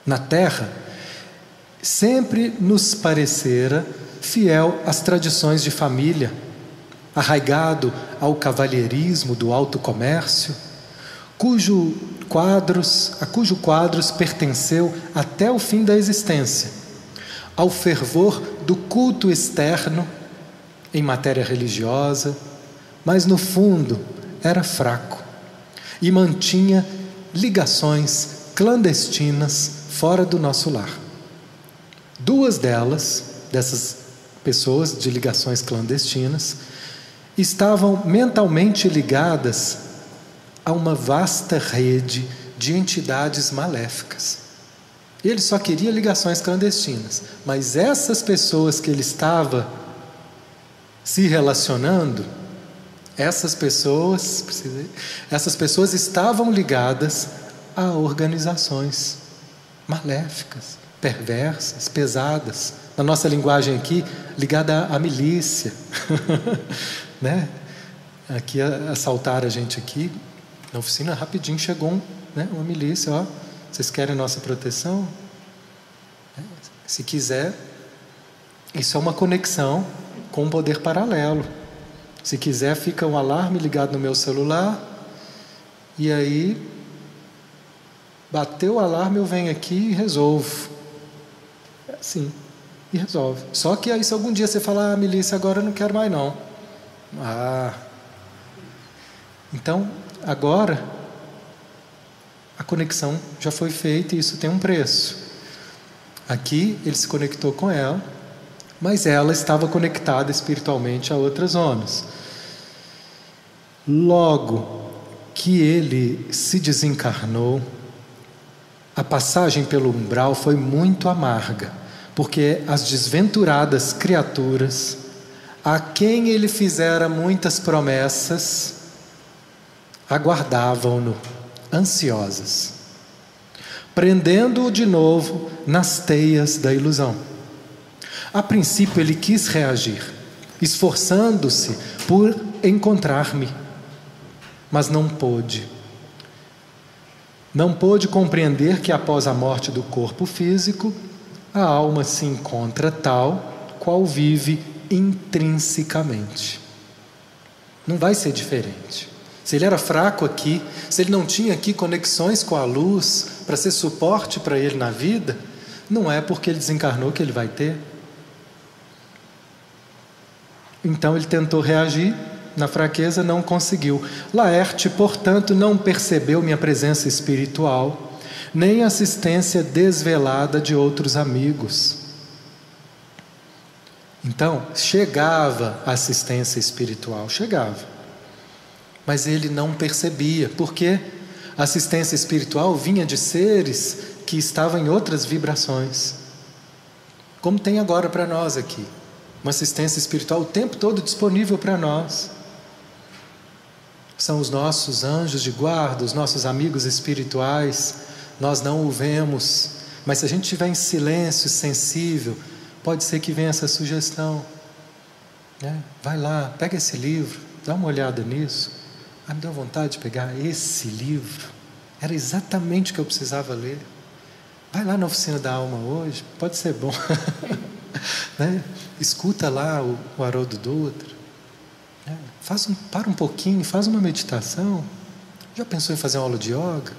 Na terra, sempre nos parecera fiel às tradições de família, arraigado ao cavalheirismo do alto comércio, cujo quadros, a cujo quadros pertenceu até o fim da existência, ao fervor do culto externo em matéria religiosa, mas no fundo era fraco e mantinha ligações clandestinas fora do nosso lar. Duas delas, dessas pessoas de ligações clandestinas, estavam mentalmente ligadas a uma vasta rede de entidades maléficas. Ele só queria ligações clandestinas, mas essas pessoas que ele estava se relacionando, essas pessoas, essas pessoas estavam ligadas a organizações maléficas, perversas, pesadas. Na nossa linguagem aqui, ligada à milícia. (laughs) né? Aqui assaltaram a gente aqui na oficina, rapidinho chegou um, né, uma milícia, ó, vocês querem nossa proteção? É, se quiser, isso é uma conexão com um poder paralelo. Se quiser, fica um alarme ligado no meu celular, e aí bateu o alarme, eu venho aqui e resolvo. É assim, e resolve. Só que aí se algum dia você falar, ah, milícia, agora eu não quero mais não. Ah. Então, agora a conexão já foi feita e isso tem um preço. Aqui ele se conectou com ela, mas ela estava conectada espiritualmente a outras zonas. Logo que ele se desencarnou, a passagem pelo umbral foi muito amarga, porque as desventuradas criaturas a quem ele fizera muitas promessas, aguardavam-no, ansiosas, prendendo-o de novo nas teias da ilusão. A princípio ele quis reagir, esforçando-se por encontrar-me, mas não pôde. Não pôde compreender que após a morte do corpo físico, a alma se encontra tal qual vive intrinsecamente. Não vai ser diferente. Se ele era fraco aqui, se ele não tinha aqui conexões com a luz para ser suporte para ele na vida, não é porque ele desencarnou que ele vai ter. Então ele tentou reagir, na fraqueza não conseguiu. Laerte, portanto, não percebeu minha presença espiritual, nem assistência desvelada de outros amigos. Então, chegava a assistência espiritual, chegava. Mas ele não percebia, porque a assistência espiritual vinha de seres que estavam em outras vibrações. Como tem agora para nós aqui. Uma assistência espiritual o tempo todo disponível para nós. São os nossos anjos de guarda, os nossos amigos espirituais. Nós não o vemos, mas se a gente estiver em silêncio, sensível, pode ser que venha essa sugestão. Né? Vai lá, pega esse livro, dá uma olhada nisso. Ah, me deu vontade de pegar esse livro. Era exatamente o que eu precisava ler. Vai lá na oficina da alma hoje, pode ser bom. (laughs) (laughs) né? Escuta lá o, o Haroldo Dutra. Né? Faz um, para um pouquinho, faz uma meditação. Já pensou em fazer uma aula de yoga?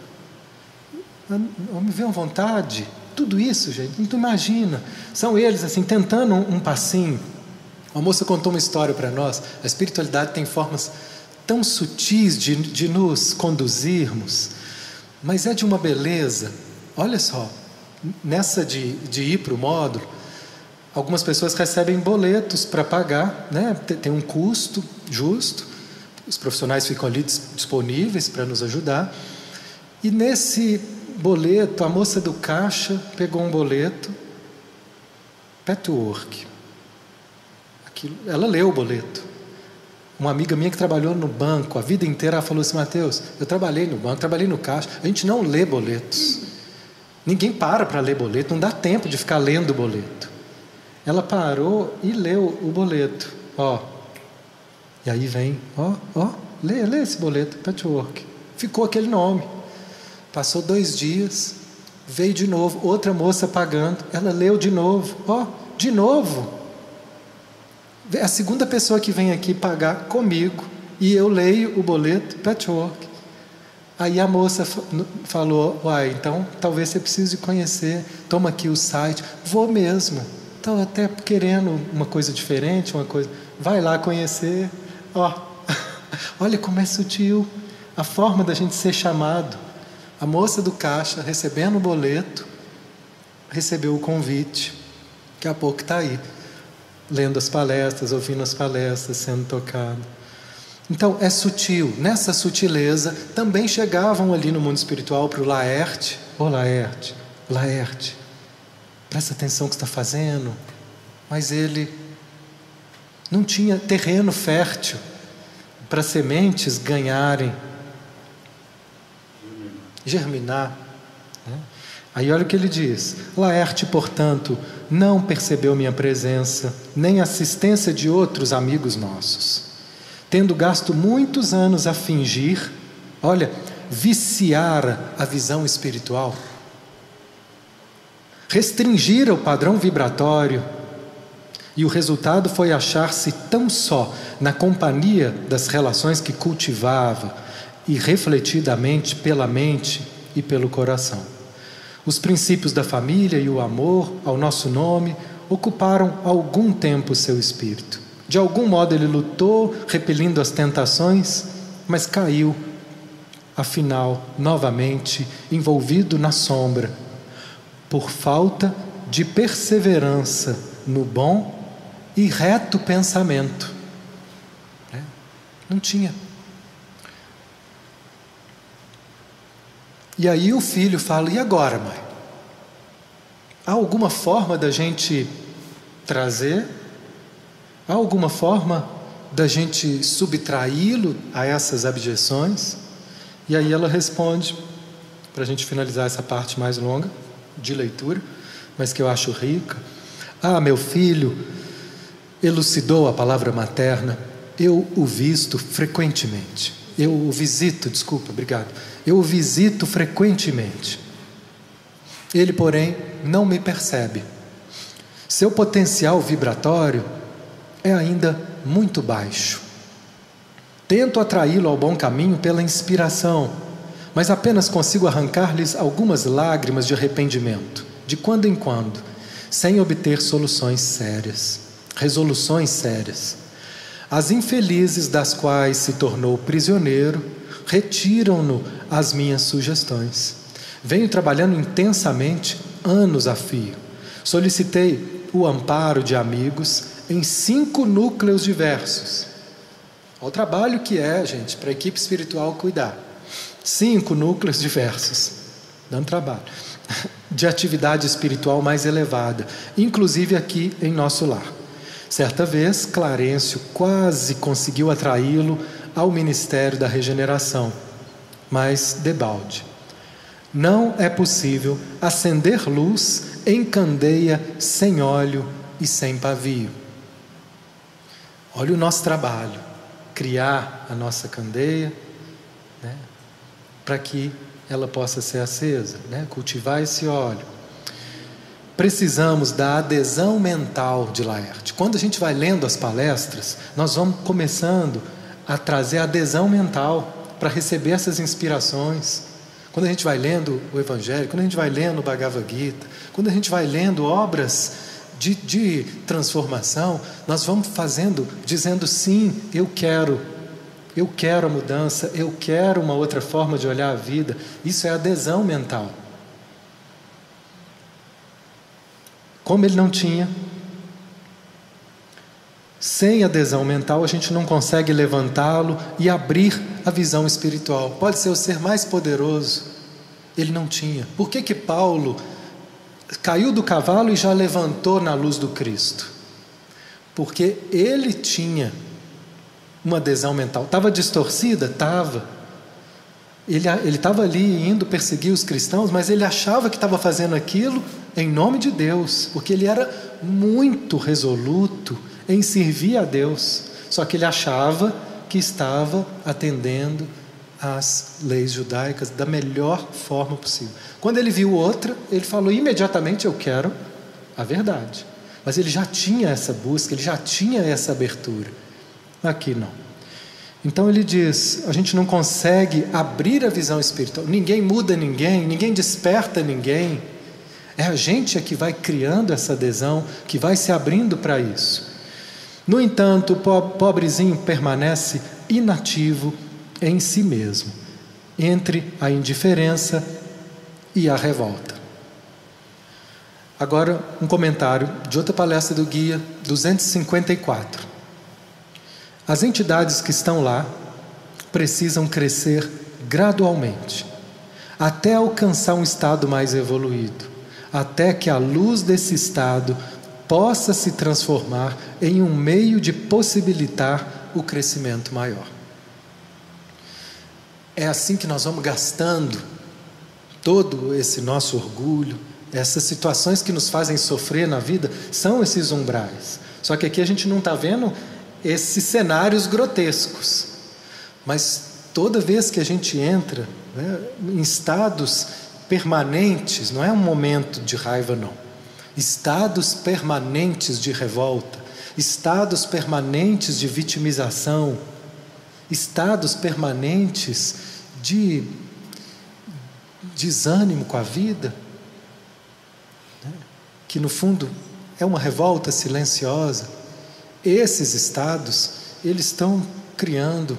Me vê uma vontade. Tudo isso, gente, não tu imagina. São eles assim, tentando um, um passinho. Uma moça contou uma história para nós. A espiritualidade tem formas tão sutis de, de nos conduzirmos, mas é de uma beleza. Olha só, nessa de, de ir para o módulo, algumas pessoas recebem boletos para pagar, né? tem um custo justo, os profissionais ficam ali disponíveis para nos ajudar. E nesse boleto, a moça do caixa pegou um boleto, Petwork. Aquilo, ela leu o boleto. Uma amiga minha que trabalhou no banco a vida inteira, ela falou assim: Mateus, eu trabalhei no banco, trabalhei no caixa, a gente não lê boletos. Ninguém para para ler boleto, não dá tempo de ficar lendo o boleto. Ela parou e leu o boleto. Ó. E aí vem, ó, ó, lê, lê esse boleto, patchwork. Ficou aquele nome. Passou dois dias, veio de novo, outra moça pagando. Ela leu de novo, ó, de novo. A segunda pessoa que vem aqui pagar comigo e eu leio o boleto patchwork. Aí a moça falou: Uai, então talvez você precise conhecer. Toma aqui o site. Vou mesmo. Estou até querendo uma coisa diferente, uma coisa. Vai lá conhecer. Ó, (laughs) olha como é sutil a forma da gente ser chamado. A moça do caixa recebendo o boleto, recebeu o convite. Daqui a pouco está aí, lendo as palestras, ouvindo as palestras, sendo tocado. Então é sutil. Nessa sutileza também chegavam ali no mundo espiritual para o Laerte. Oh, Laerte, Laerte, presta atenção no que está fazendo. Mas ele não tinha terreno fértil para sementes ganharem, germinar. Né? Aí olha o que ele diz: Laerte, portanto, não percebeu minha presença, nem assistência de outros amigos nossos tendo gasto muitos anos a fingir, olha, viciar a visão espiritual, restringir o padrão vibratório, e o resultado foi achar-se tão só na companhia das relações que cultivava e refletidamente pela mente e pelo coração. Os princípios da família e o amor ao nosso nome ocuparam algum tempo seu espírito. De algum modo ele lutou, repelindo as tentações, mas caiu, afinal, novamente envolvido na sombra, por falta de perseverança no bom e reto pensamento. É, não tinha. E aí o filho fala: e agora, mãe? Há alguma forma da gente trazer Há alguma forma da gente subtraí-lo a essas abjeções? E aí ela responde, para a gente finalizar essa parte mais longa de leitura, mas que eu acho rica. Ah, meu filho, elucidou a palavra materna, eu o visto frequentemente. Eu o visito, desculpa, obrigado. Eu o visito frequentemente. Ele, porém, não me percebe. Seu potencial vibratório é ainda muito baixo. Tento atraí-lo ao bom caminho pela inspiração, mas apenas consigo arrancar-lhes algumas lágrimas de arrependimento, de quando em quando, sem obter soluções sérias, resoluções sérias. As infelizes das quais se tornou prisioneiro retiram-no as minhas sugestões. Venho trabalhando intensamente, anos a fio. Solicitei o amparo de amigos em cinco núcleos diversos. Olha o trabalho que é, gente, para a equipe espiritual cuidar. Cinco núcleos diversos, dando trabalho, (laughs) de atividade espiritual mais elevada, inclusive aqui em nosso lar. Certa vez, Clarencio quase conseguiu atraí-lo ao ministério da regeneração, mas debalde. Não é possível acender luz em candeia sem óleo e sem pavio. Olha o nosso trabalho, criar a nossa candeia, para que ela possa ser acesa, né, cultivar esse óleo. Precisamos da adesão mental de Laerte. Quando a gente vai lendo as palestras, nós vamos começando a trazer adesão mental para receber essas inspirações. Quando a gente vai lendo o Evangelho, quando a gente vai lendo o Bhagavad Gita, quando a gente vai lendo obras de, de transformação, nós vamos fazendo, dizendo sim, eu quero, eu quero a mudança, eu quero uma outra forma de olhar a vida. Isso é adesão mental. Como ele não tinha, sem adesão mental, a gente não consegue levantá-lo e abrir a visão espiritual. Pode ser o ser mais poderoso, ele não tinha. Por que, que Paulo caiu do cavalo e já levantou na luz do Cristo? Porque ele tinha uma adesão mental. Estava distorcida? Estava. Ele estava ali indo perseguir os cristãos, mas ele achava que estava fazendo aquilo em nome de Deus, porque ele era muito resoluto em servir a Deus, só que ele achava que estava atendendo às leis judaicas da melhor forma possível. Quando ele viu outra, ele falou imediatamente: Eu quero a verdade. Mas ele já tinha essa busca, ele já tinha essa abertura. Aqui não. Então ele diz: a gente não consegue abrir a visão espiritual. Ninguém muda ninguém, ninguém desperta ninguém. É a gente é que vai criando essa adesão, que vai se abrindo para isso. No entanto, o pobrezinho permanece inativo em si mesmo, entre a indiferença e a revolta. Agora, um comentário de outra palestra do Guia 254. As entidades que estão lá precisam crescer gradualmente, até alcançar um estado mais evoluído, até que a luz desse estado possa se transformar em um meio de possibilitar o crescimento maior. É assim que nós vamos gastando todo esse nosso orgulho, essas situações que nos fazem sofrer na vida, são esses umbrais. Só que aqui a gente não está vendo esses cenários grotescos. Mas toda vez que a gente entra né, em estados permanentes, não é um momento de raiva, não estados permanentes de revolta, estados permanentes de vitimização, estados permanentes de desânimo com a vida, né? que no fundo é uma revolta silenciosa. Esses estados, eles estão criando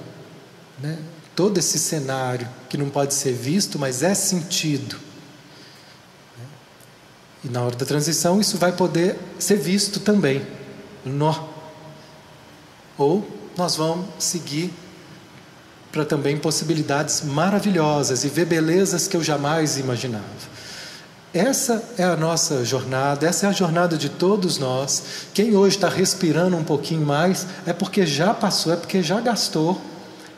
né, todo esse cenário que não pode ser visto, mas é sentido e na hora da transição, isso vai poder ser visto também. Ou nós vamos seguir para também possibilidades maravilhosas e ver belezas que eu jamais imaginava. Essa é a nossa jornada, essa é a jornada de todos nós. Quem hoje está respirando um pouquinho mais é porque já passou, é porque já gastou,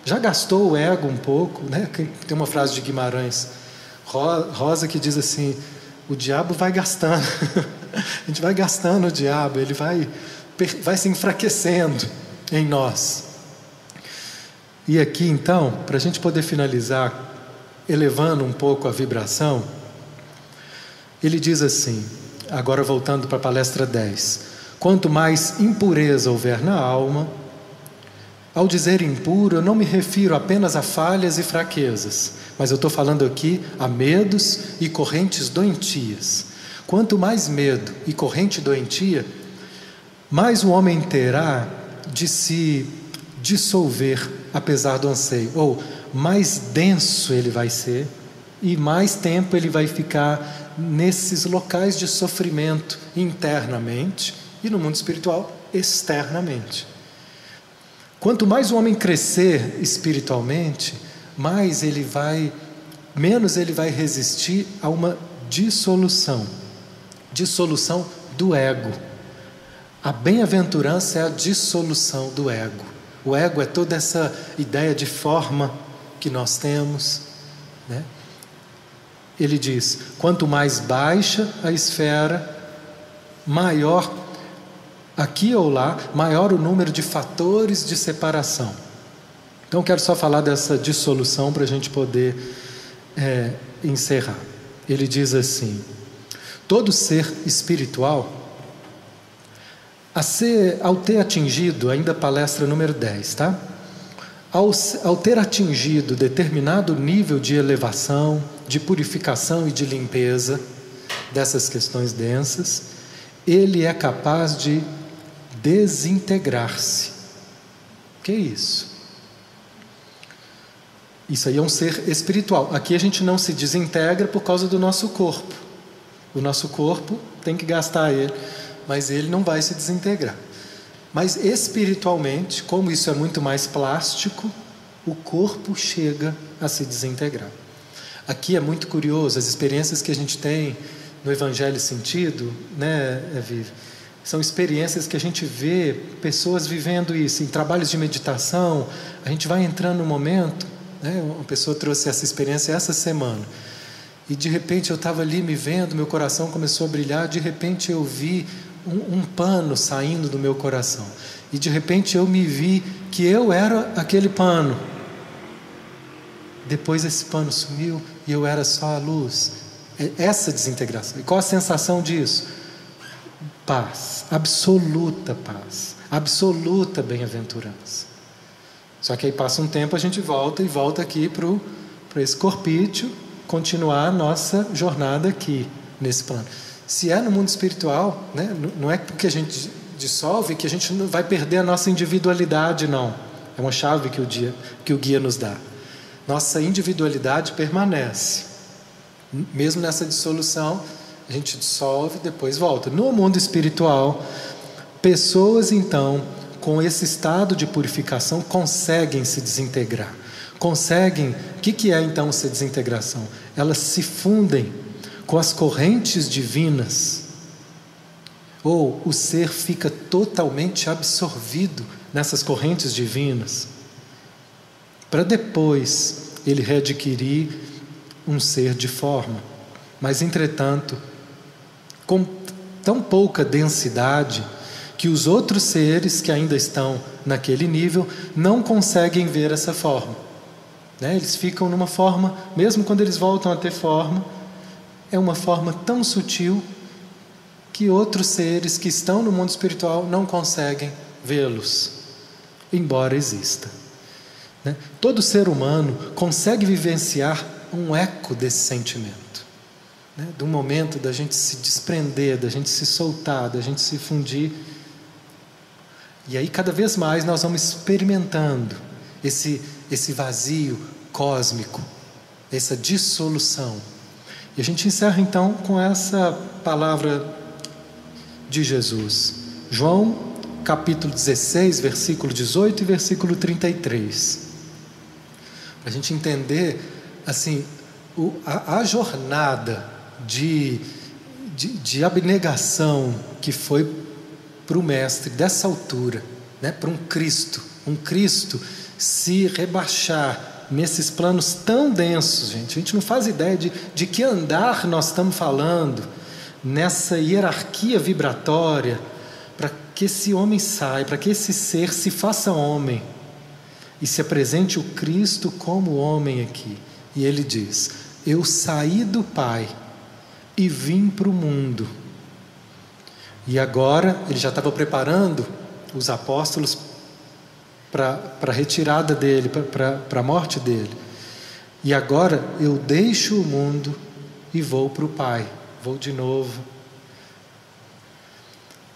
já gastou o ego um pouco. Né? Tem uma frase de Guimarães, Rosa, que diz assim: o diabo vai gastando. (laughs) a gente vai gastando o diabo, ele vai, vai se enfraquecendo em nós. E aqui então, para a gente poder finalizar, elevando um pouco a vibração, ele diz assim, agora voltando para a palestra 10: quanto mais impureza houver na alma, ao dizer impuro, eu não me refiro apenas a falhas e fraquezas, mas eu estou falando aqui a medos e correntes doentias. Quanto mais medo e corrente doentia, mais o homem terá de se dissolver apesar do anseio, ou mais denso ele vai ser e mais tempo ele vai ficar nesses locais de sofrimento internamente e no mundo espiritual externamente. Quanto mais o homem crescer espiritualmente, mais ele vai, menos ele vai resistir a uma dissolução, dissolução do ego. A bem-aventurança é a dissolução do ego. O ego é toda essa ideia de forma que nós temos. Né? Ele diz: quanto mais baixa a esfera, maior, aqui ou lá, maior o número de fatores de separação. Então, quero só falar dessa dissolução para a gente poder é, encerrar. Ele diz assim: todo ser espiritual ser, ao ter atingido, ainda palestra número 10, tá? Ao, ao ter atingido determinado nível de elevação, de purificação e de limpeza dessas questões densas, ele é capaz de desintegrar-se. Que é isso? Isso aí é um ser espiritual. Aqui a gente não se desintegra por causa do nosso corpo. O nosso corpo tem que gastar ele mas ele não vai se desintegrar. Mas espiritualmente, como isso é muito mais plástico, o corpo chega a se desintegrar. Aqui é muito curioso, as experiências que a gente tem no Evangelho Sentido, né, Vivi? São experiências que a gente vê pessoas vivendo isso, em trabalhos de meditação, a gente vai entrando no momento, né, uma pessoa trouxe essa experiência essa semana, e de repente eu estava ali me vendo, meu coração começou a brilhar, de repente eu vi um, um pano saindo do meu coração. E de repente eu me vi que eu era aquele pano. Depois esse pano sumiu e eu era só a luz. Essa desintegração. E qual a sensação disso? Paz, absoluta paz, absoluta bem-aventurança. Só que aí passa um tempo, a gente volta e volta aqui para esse corpício, continuar a nossa jornada aqui, nesse plano. Se é no mundo espiritual, né, não é porque a gente dissolve que a gente vai perder a nossa individualidade, não. É uma chave que o, dia, que o guia nos dá. Nossa individualidade permanece. Mesmo nessa dissolução, a gente dissolve depois volta. No mundo espiritual, pessoas então com esse estado de purificação conseguem se desintegrar. Conseguem. O que, que é então essa desintegração? Elas se fundem com as correntes divinas, ou o ser fica totalmente absorvido nessas correntes divinas, para depois ele readquirir um ser de forma, mas entretanto, com tão pouca densidade que os outros seres que ainda estão naquele nível não conseguem ver essa forma. Né? Eles ficam numa forma, mesmo quando eles voltam a ter forma, é uma forma tão sutil que outros seres que estão no mundo espiritual não conseguem vê-los, embora exista. Né? Todo ser humano consegue vivenciar um eco desse sentimento, né? do momento da gente se desprender, da gente se soltar, da gente se fundir. E aí, cada vez mais, nós vamos experimentando esse, esse vazio cósmico, essa dissolução e a gente encerra então com essa palavra de Jesus. João, capítulo 16, versículo 18 e versículo 33. A gente entender, assim, o, a, a, jornada de, de, de abnegação que foi para o Mestre dessa altura, né, para um Cristo, um Cristo se rebaixar nesses planos tão densos, gente. A gente não faz ideia de, de que andar nós estamos falando nessa hierarquia vibratória para que esse homem saia, para que esse ser se faça homem e se apresente o Cristo como homem aqui. E ele diz: Eu saí do Pai e vim para o mundo. E agora ele já estava preparando os apóstolos para a retirada dele, para a morte dele. E agora eu deixo o mundo e vou para o Pai, vou de novo.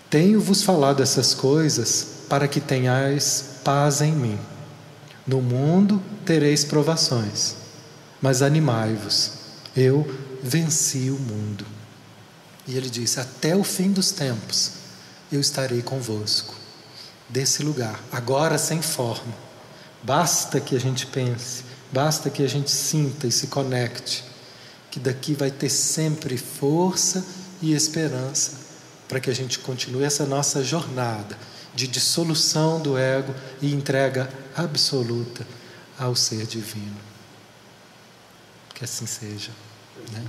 Tenho-vos falado essas coisas para que tenhais paz em mim. No mundo tereis provações, mas animai-vos, eu venci o mundo. E ele disse: Até o fim dos tempos eu estarei convosco. Desse lugar, agora sem forma. Basta que a gente pense, basta que a gente sinta e se conecte, que daqui vai ter sempre força e esperança para que a gente continue essa nossa jornada de dissolução do ego e entrega absoluta ao ser divino. Que assim seja. Né?